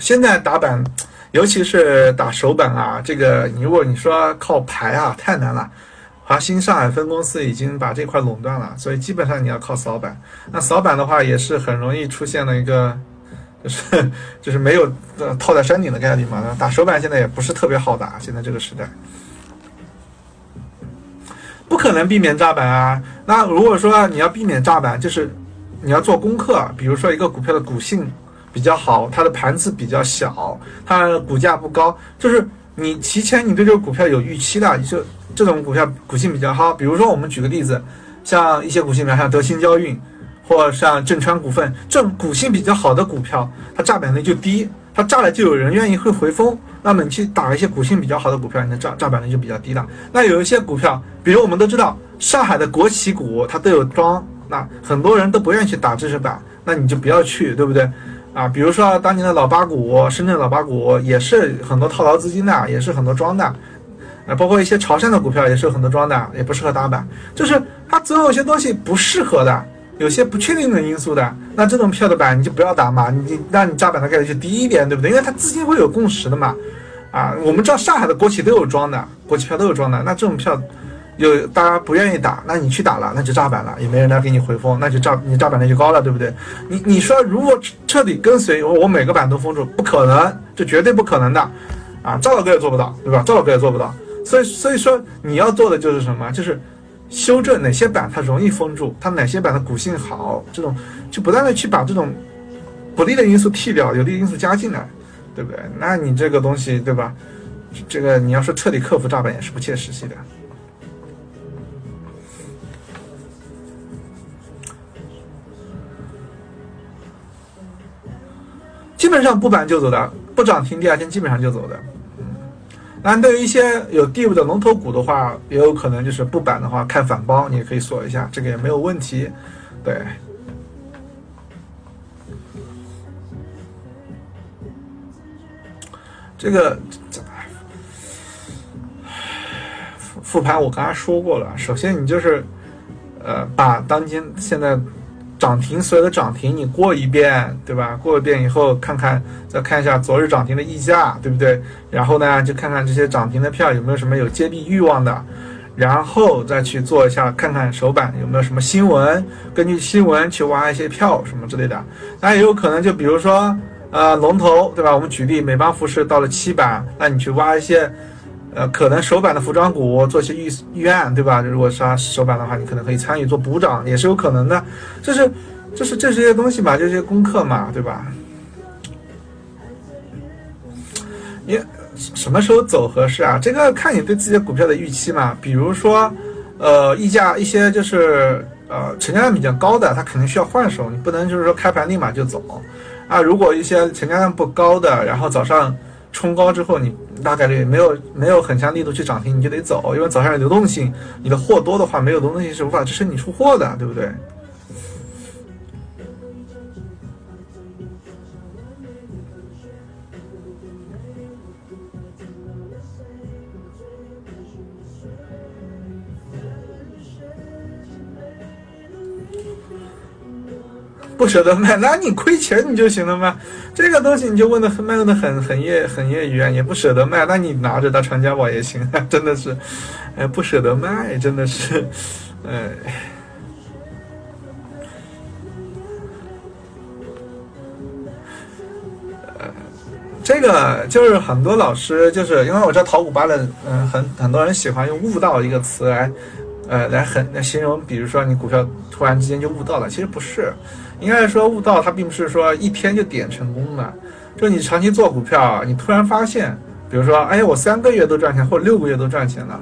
现在打板，尤其是打手板啊，这个你如果你说靠牌啊，太难了。华兴上海分公司已经把这块垄断了，所以基本上你要靠扫板。那扫板的话，也是很容易出现了一个，就是就是没有呃套在山顶的概率嘛。打手板现在也不是特别好打，现在这个时代，不可能避免炸板啊。那如果说你要避免炸板，就是你要做功课，比如说一个股票的股性比较好，它的盘子比较小，它股价不高，就是你提前你对这个股票有预期的，就。这种股票股性比较好，比如说我们举个例子，像一些股性比较像德兴交运，或像正川股份这种股性比较好的股票，它炸板率就低，它炸了就有人愿意会回风。那么你去打一些股性比较好的股票，你的炸炸板率就比较低了。那有一些股票，比如我们都知道上海的国企股，它都有庄，那很多人都不愿意去打知识板，那你就不要去，对不对？啊，比如说当年的老八股，深圳老八股也是很多套牢资金的，也是很多庄的。啊，包括一些潮汕的股票也是有很多庄的，也不适合打板，就是它总有些东西不适合的，有些不确定的因素的，那这种票的板你就不要打嘛，你让你炸板的概率就低一点，对不对？因为它资金会有共识的嘛。啊，我们知道上海的国企都有庄的，国企票都有庄的，那这种票有大家不愿意打，那你去打了，那就炸板了，也没人来给你回封，那就炸你炸板率就高了，对不对？你你说如果彻底跟随我我每个板都封住，不可能，这绝对不可能的，啊，赵老哥也做不到，对吧？赵老哥也做不到。所以，所以说你要做的就是什么？就是修正哪些板它容易封住，它哪些板的股性好，这种就不断的去把这种不利的因素剔掉，有利因素加进来，对不对？那你这个东西，对吧？这个你要说彻底克服炸板也是不切实际的。基本上不板就走的，不涨停第二天基本上就走的。嗯那对于一些有地位的龙头股的话，也有可能就是不板的话看反包，你也可以锁一下，这个也没有问题。对，这个复盘我刚才说过了，首先你就是呃把当今现在。涨停所有的涨停你过一遍，对吧？过一遍以后看看，再看一下昨日涨停的溢价，对不对？然后呢，就看看这些涨停的票有没有什么有接币欲望的，然后再去做一下，看看首板有没有什么新闻，根据新闻去挖一些票什么之类的。那也有可能就比如说，呃，龙头，对吧？我们举例，美邦服饰到了七板，那你去挖一些。呃，可能首板的服装股做些预预案，对吧？如果是首板的话，你可能可以参与做补涨，也是有可能的。这是，这是这些东西嘛，这些功课嘛，对吧？你什么时候走合适啊？这个看你对自己的股票的预期嘛。比如说，呃，溢价一些就是呃成交量比较高的，它肯定需要换手，你不能就是说开盘立马就走啊。如果一些成交量不高的，然后早上。冲高之后，你大概率没有没有很强力度去涨停，你就得走，因为早上有流动性，你的货多的话，没有流动性是无法支撑你出货的，对不对？不舍得卖，那你亏钱你就行了吗？这个东西你就问的很卖的很很业很业余啊，也不舍得卖，那你拿着当传家宝也行啊，真的是，哎，不舍得卖，真的是，哎，呃，这个就是很多老师就是因为我知道淘股吧的，嗯，很很多人喜欢用悟道一个词来，呃，来很来形容，比如说你股票突然之间就悟道了，其实不是。应该说悟道，它并不是说一天就点成功的，就你长期做股票，你突然发现，比如说，哎，我三个月都赚钱，或者六个月都赚钱了，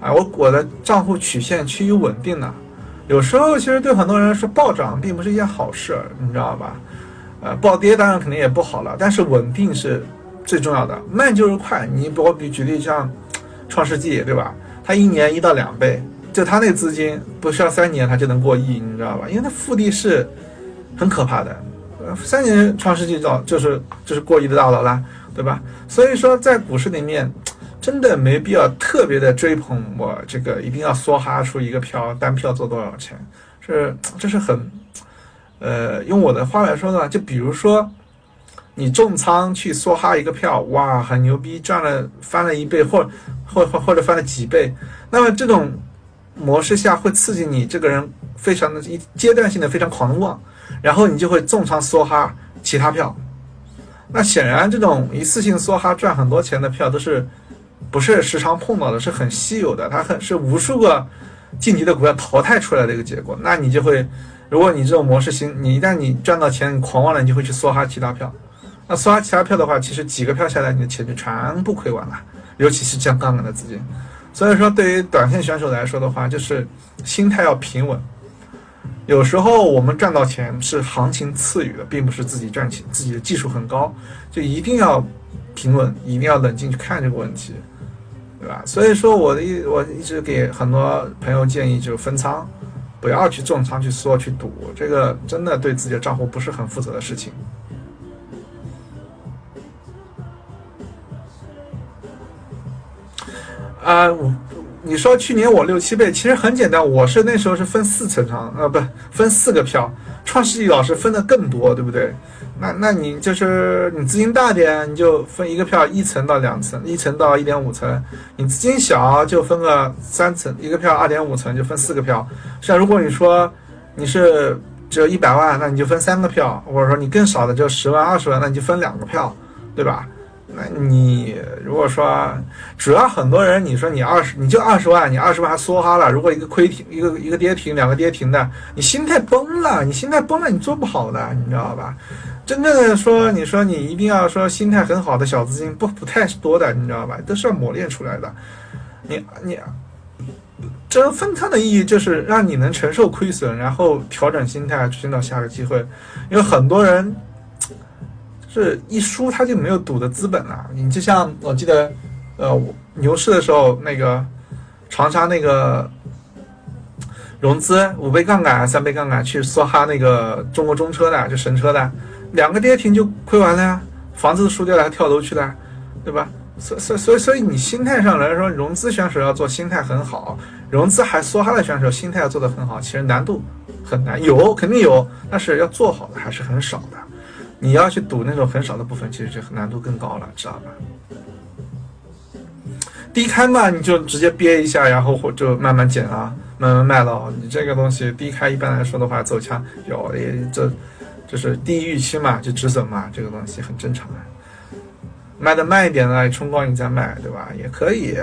啊，我我的账户曲线趋于稳定了。有时候其实对很多人说暴涨并不是一件好事，你知道吧？呃，暴跌当然肯定也不好了，但是稳定是最重要的。慢就是快，你我比举例像创世纪，对吧？它一年一到两倍，就他那资金不需要三年他就能过亿，你知道吧？因为它复利是。很可怕的，呃，三年创世纪早就是就是过亿的大佬啦，对吧？所以说在股市里面，真的没必要特别的追捧我这个一定要梭哈出一个票单票做多少钱，是这是很，呃，用我的话来说呢，就比如说，你重仓去梭哈一个票，哇，很牛逼，赚了翻了一倍，或或或或者翻了几倍。那么这种模式下会刺激你这个人非常的一阶段性的非常狂妄，然后你就会重仓梭哈其他票。那显然这种一次性梭哈赚很多钱的票都是不是时常碰到的，是很稀有的，它很是无数个晋级的股票淘汰出来的一个结果。那你就会，如果你这种模式行，你一旦你赚到钱，你狂妄了，你就会去梭哈其他票。那梭哈其他票的话，其实几个票下来，你的钱就全部亏完了，尤其是降杠杆的资金。所以说，对于短线选手来说的话，就是心态要平稳。有时候我们赚到钱是行情赐予的，并不是自己赚钱，自己的技术很高，就一定要平稳，一定要冷静去看这个问题，对吧？所以说，我的一我一直给很多朋友建议，就是分仓，不要去重仓去缩去赌，这个真的对自己的账户不是很负责的事情。啊，我你说去年我六七倍，其实很简单，我是那时候是分四层仓，呃，不分四个票，创世纪老师分的更多，对不对？那那你就是你资金大点，你就分一个票一层到两层，一层到一点五层；你资金小就分个三层，一个票二点五层就分四个票。像如果你说你是只有一百万，那你就分三个票，或者说你更少的就十万二十万，那你就分两个票，对吧？那你如果说主要很多人，你说你二十你就二十万，你二十万还梭哈了。如果一个亏停，一个一个跌停，两个跌停的，你心态崩了，你心态崩了，你做不好的，你知道吧？真正的说，你说你一定要说心态很好的小资金不不太多的，你知道吧？都是要磨练出来的。你你这分仓的意义就是让你能承受亏损，然后调整心态，寻找下个机会。因为很多人。是一输他就没有赌的资本了。你就像我记得，呃，牛市的时候，那个长沙那个融资五倍杠杆、三倍杠杆去梭哈那个中国中车的，就神车的，两个跌停就亏完了呀，房子都输掉了，还跳楼去了，对吧？所所所以所以你心态上来说，融资选手要做心态很好，融资还梭哈的选手心态要做得很好，其实难度很难，有肯定有，但是要做好的还是很少的。你要去赌那种很少的部分，其实就难度更高了，知道吧？低开嘛，你就直接憋一下，然后或就慢慢减啊，慢慢卖了。你这个东西低开一般来说的话，走强有也这，就是低预期嘛，就止损嘛，这个东西很正常的。卖的慢一点呢，冲高你再卖，对吧？也可以。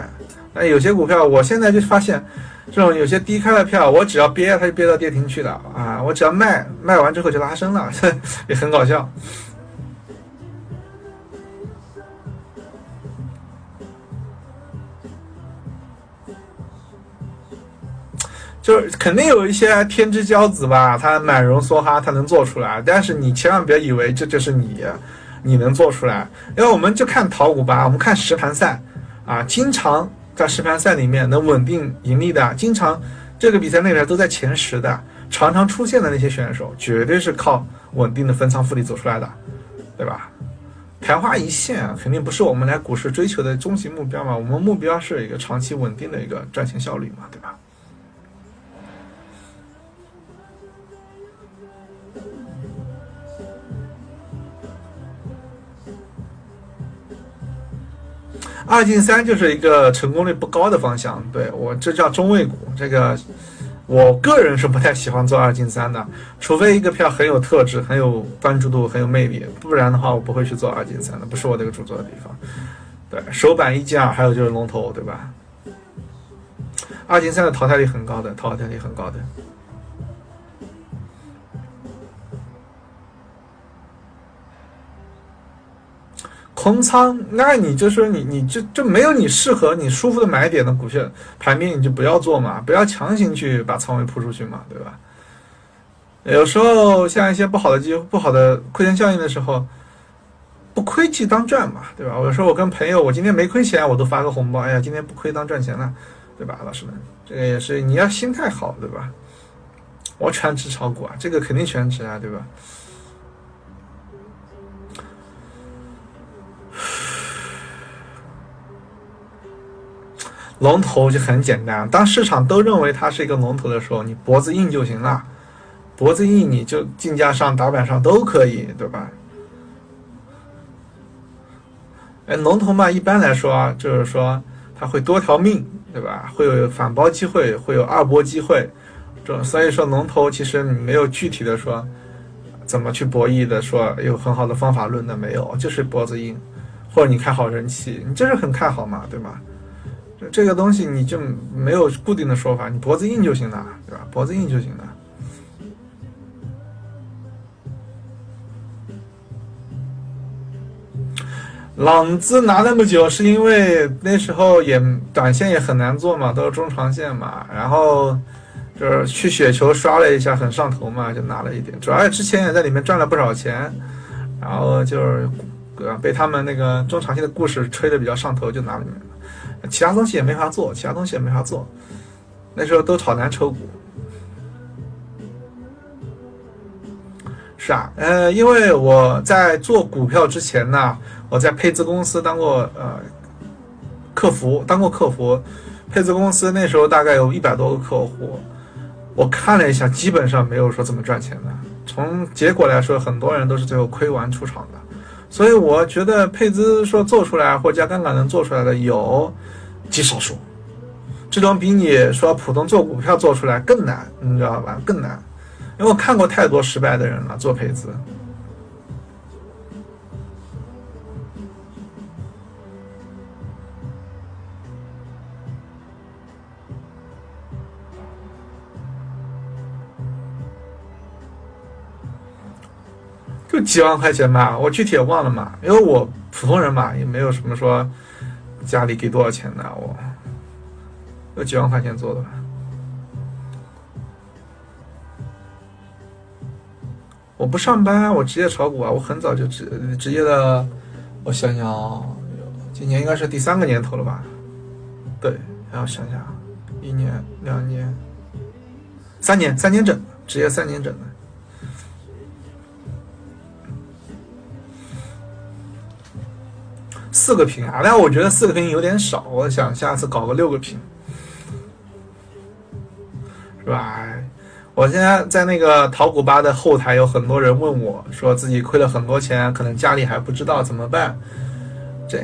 那有些股票，我现在就发现。这种有些低开的票，我只要憋，它就憋到跌停去的啊！我只要卖，卖完之后就拉升了，也很搞笑。就是肯定有一些天之骄子吧，他满容梭哈，他能做出来。但是你千万别以为这就是你，你能做出来。因为我们就看淘股吧，我们看实盘赛啊，经常。在实盘赛里面能稳定盈利的，经常这个比赛内边都在前十的，常常出现的那些选手，绝对是靠稳定的分仓复利走出来的，对吧？昙花一现肯定不是我们来股市追求的终极目标嘛，我们目标是一个长期稳定的一个赚钱效率嘛，对吧？二进三就是一个成功率不高的方向，对我这叫中位股。这个我个人是不太喜欢做二进三的，除非一个票很有特质、很有关注度、很有魅力，不然的话我不会去做二进三的，不是我这个主做的地方。对，首板一进二，还有就是龙头，对吧？二进三的淘汰率很高的，淘汰率很高的。空仓，那你就说你你就就没有你适合你舒服的买点的股票盘面，你就不要做嘛，不要强行去把仓位铺出去嘛，对吧？有时候像一些不好的机会不好的亏钱效应的时候，不亏即当赚嘛，对吧？有时候我跟朋友，我今天没亏钱，我都发个红包，哎呀，今天不亏当赚钱了，对吧？老师们，这个也是你要心态好，对吧？我全职炒股啊，这个肯定全职啊，对吧？龙头就很简单，当市场都认为它是一个龙头的时候，你脖子硬就行了，脖子硬你就竞价上、打板上都可以，对吧？哎，龙头嘛，一般来说啊，就是说它会多条命，对吧？会有反包机会，会有二波机会，这所以说龙头其实你没有具体的说怎么去博弈的，说有很好的方法论的没有，就是脖子硬，或者你看好人气，你就是很看好嘛，对吗？这个东西你就没有固定的说法，你脖子硬就行了，对吧？脖子硬就行了。朗姿拿那么久，是因为那时候也短线也很难做嘛，都是中长线嘛。然后就是去雪球刷了一下，很上头嘛，就拿了一点。主要之前也在里面赚了不少钱，然后就是被他们那个中长线的故事吹的比较上头，就拿里面。其他东西也没法做，其他东西也没法做。那时候都炒蓝筹股。是啊，呃，因为我在做股票之前呢，我在配资公司当过呃客服，当过客服。配资公司那时候大概有一百多个客户，我看了一下，基本上没有说怎么赚钱的。从结果来说，很多人都是最后亏完出场的。所以我觉得配资说做出来或加杠杆能做出来的有极少数，这种比你说普通做股票做出来更难，你知道吧？更难。因为我看过太多失败的人了，做配资，就几万块钱吧，我具体也忘了嘛，因为我普通人嘛，也没有什么说家里给多少钱的，我有几万块钱做的吧。我不上班，我职业炒股啊！我很早就职职业的，我想想，今年应该是第三个年头了吧？对，然后想想，一年、两年、三年，三年整，职业三年整的，四个屏啊！但我觉得四个屏有点少，我想下次搞个六个屏，是吧？我现在在那个淘股吧的后台，有很多人问我，说自己亏了很多钱，可能家里还不知道怎么办。这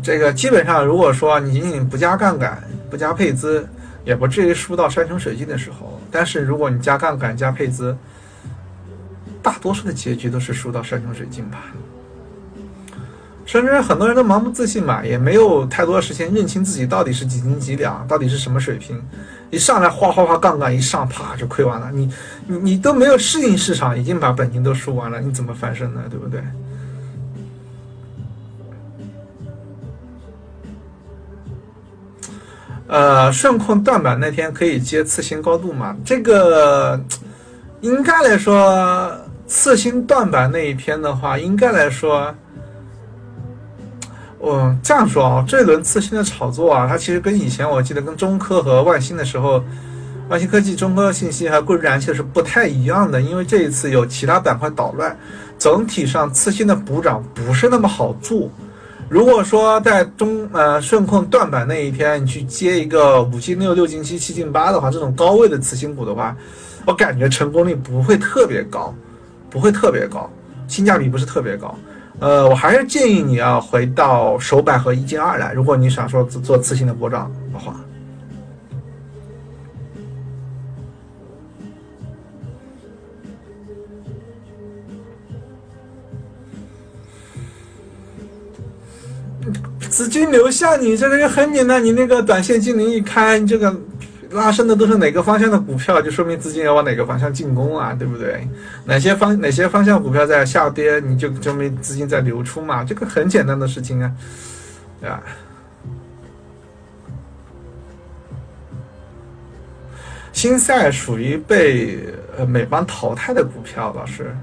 这个基本上，如果说你仅仅不加杠杆、不加配资，也不至于输到山穷水尽的时候。但是如果你加杠杆、加配资，大多数的结局都是输到山穷水尽吧。甚至很多人都盲目自信嘛，也没有太多时间认清自己到底是几斤几两，到底是什么水平。一上来哗哗哗杠杆一上，啪就亏完了。你你你都没有适应市场，已经把本金都输完了，你怎么翻身呢？对不对？呃，顺控断板那天可以接次新高度吗？这个应该来说，次新断板那一天的话，应该来说。我这样说啊，这一轮次新的炒作啊，它其实跟以前我记得跟中科和万兴的时候，万兴科技、中科信息还有贵州燃气是不太一样的，因为这一次有其他板块捣乱，整体上次新的补涨不是那么好做。如果说在中呃顺控断板那一天，你去接一个五进六、六进七、七进八的话，这种高位的次新股的话，我感觉成功率不会特别高，不会特别高，性价比不是特别高。呃，我还是建议你要回到首板和一进二来。如果你想说做次新的波涨的话，资金流向你这个就很简单，你那个短线精灵一开，你这个。拉升的都是哪个方向的股票，就说明资金要往哪个方向进攻啊，对不对？哪些方哪些方向股票在下跌，你就证明资金在流出嘛，这个很简单的事情啊，对吧？新赛属于被呃美邦淘汰的股票，老师，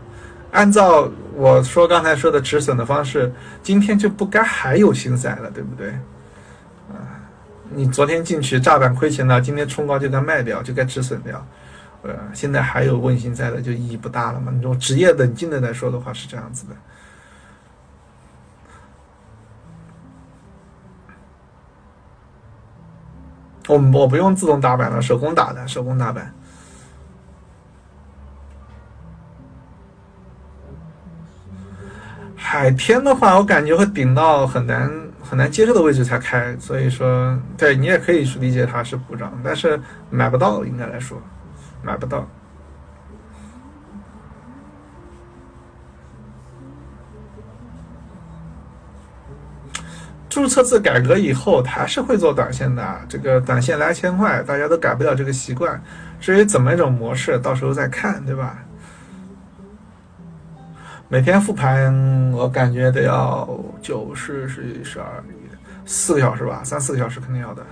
按照我说刚才说的止损的方式，今天就不该还有新赛了，对不对？你昨天进去炸板亏钱了，今天冲高就该卖掉，就该止损掉。呃，现在还有问心在的，就意义不大了嘛。你种职业冷静的来说的话是这样子的。我我不用自动打板了，手工打的，手工打板。海天的话，我感觉会顶到很难很难接受的位置才开，所以说，对你也可以去理解它是补涨，但是买不到，应该来说，买不到。注册制改革以后，还是会做短线的。这个短线来钱快，大家都改不了这个习惯。至于怎么一种模式，到时候再看，对吧？每天复盘，我感觉得要九十十一十二四个小时吧，三四个小时肯定要的。